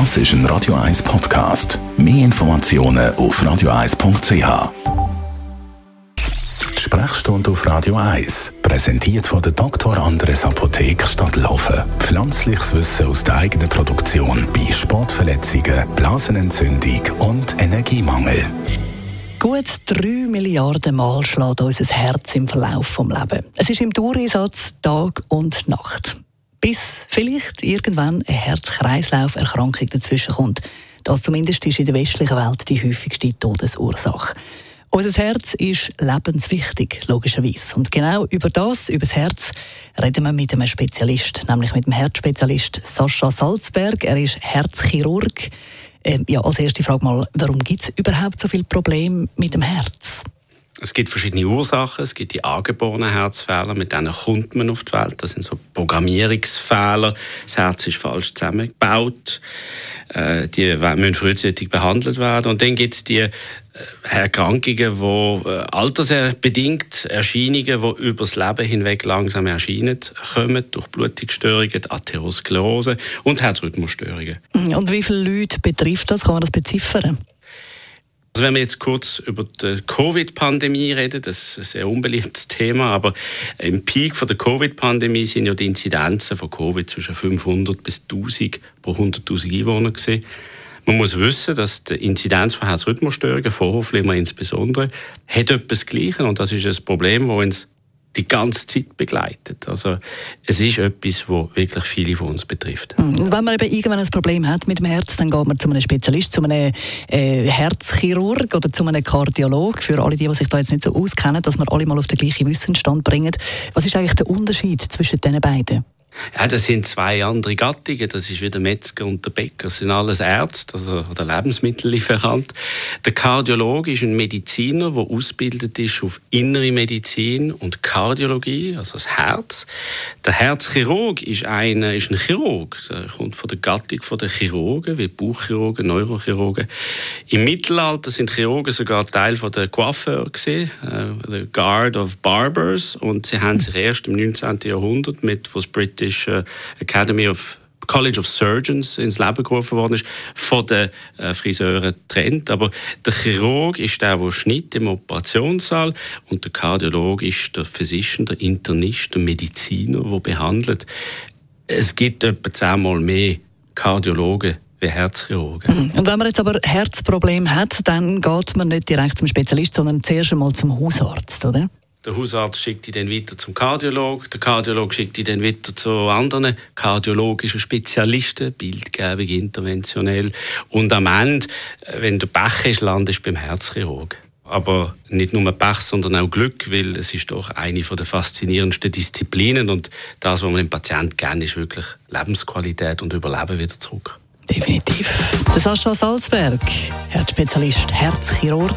Das ist ein Radio 1 Podcast. Mehr Informationen auf radio1.ch. Die Sprechstunde auf Radio 1, präsentiert von der Dr. Andres Apotheke Stadtlaufen. Pflanzliches Wissen aus der eigenen Produktion bei Sportverletzungen, Blasenentzündung und Energiemangel. Gut drei Milliarden Mal schlägt unser Herz im Verlauf des Lebens. Es ist im Dauereinsatz Tag und Nacht. Bis vielleicht irgendwann eine Herz-Kreislauf-Erkrankung dazwischen kommt. Das zumindest ist in der westlichen Welt die häufigste Todesursache. Unser Herz ist lebenswichtig, logischerweise. Und genau über das, über das Herz, reden wir mit einem Spezialist, nämlich mit dem Herzspezialist Sascha Salzberg. Er ist Herzchirurg. Ähm, ja, als erste Frage mal, warum gibt es überhaupt so viele Probleme mit dem Herz? Es gibt verschiedene Ursachen. Es gibt die angeborenen Herzfehler, mit denen kommt man auf die Welt. Das sind so Programmierungsfehler. Das Herz ist falsch zusammengebaut. Äh, die müssen frühzeitig behandelt werden. Und dann gibt es die äh, Erkrankungen, die äh, altersbedingt Erscheinungen, über das Leben hinweg langsam erscheinen, kommen durch Blutungsstörungen, Atherosklerose und Herzrhythmusstörungen. Und wie viele Leute betrifft das? Kann man das beziffern? Also wenn wir jetzt kurz über die Covid-Pandemie reden, das ist ein sehr unbeliebtes Thema, aber im Peak von der Covid-Pandemie sind ja die Inzidenzen von Covid zwischen 500 bis 1000 pro 100.000 Einwohner gewesen. Man muss wissen, dass die Inzidenz von Herzrhythmusstörungen, Vorhofflimmern insbesondere, hat etwas Gleiches und das ist ein Problem, das uns die ganze Zeit begleitet. Also es ist etwas, das wirklich viele von uns betrifft. Hm. Wenn man eben irgendwann ein Problem hat mit dem Herz, dann geht man zu einem Spezialist, zu einem äh, Herzchirurg oder zu einem Kardiolog. Für alle, die, die sich da jetzt nicht so auskennen, dass wir alle mal auf den gleichen Wissensstand bringen. Was ist eigentlich der Unterschied zwischen den beiden? Ja, das sind zwei andere Gattungen. Das ist wie der Metzger und der Bäcker. Das sind alles Ärzte, also der Lebensmittellieferant. Der Kardiologe ist ein Mediziner, der ausgebildet ist auf innere Medizin und Kardiologie, also das Herz. Der Herzchirurg ist, eine, ist ein Chirurg. Der kommt von der Gattung der Chirurgen, wie Bauchchirurgen, Neurochirurgen. Im Mittelalter sind Chirurgen sogar Teil von der Coiffeur äh, the Guard of Barbers, und sie haben sich erst im 19. Jahrhundert mit was British British äh, Academy of College of Surgeons ins Leben gerufen worden ist, von den äh, Friseuren trennt. Aber der Chirurg ist der, der schneidet im Operationssaal und der Kardiologe ist der Physician, der Internist, der Mediziner, der behandelt. Es gibt etwa zehnmal mehr Kardiologen wie Herzchirurgen. Mhm. Und wenn man jetzt aber Herzproblem hat, dann geht man nicht direkt zum Spezialist, sondern zuerst einmal zum Hausarzt, oder? Der Hausarzt schickt die dann weiter zum Kardiolog. Der Kardiolog schickt die dann weiter zu anderen kardiologischen Spezialisten, Bildgebung, interventionell. Und am Ende, äh, wenn du Pech hast, landest du beim Herzchirurg. Aber nicht nur Pech, sondern auch Glück, weil es ist doch eine der faszinierendsten Disziplinen und das, was man dem Patienten gerne ist, wirklich Lebensqualität und Überleben wieder zurück. Definitiv. Sascha Salzberg, Herzspezialist, Herzchirurg.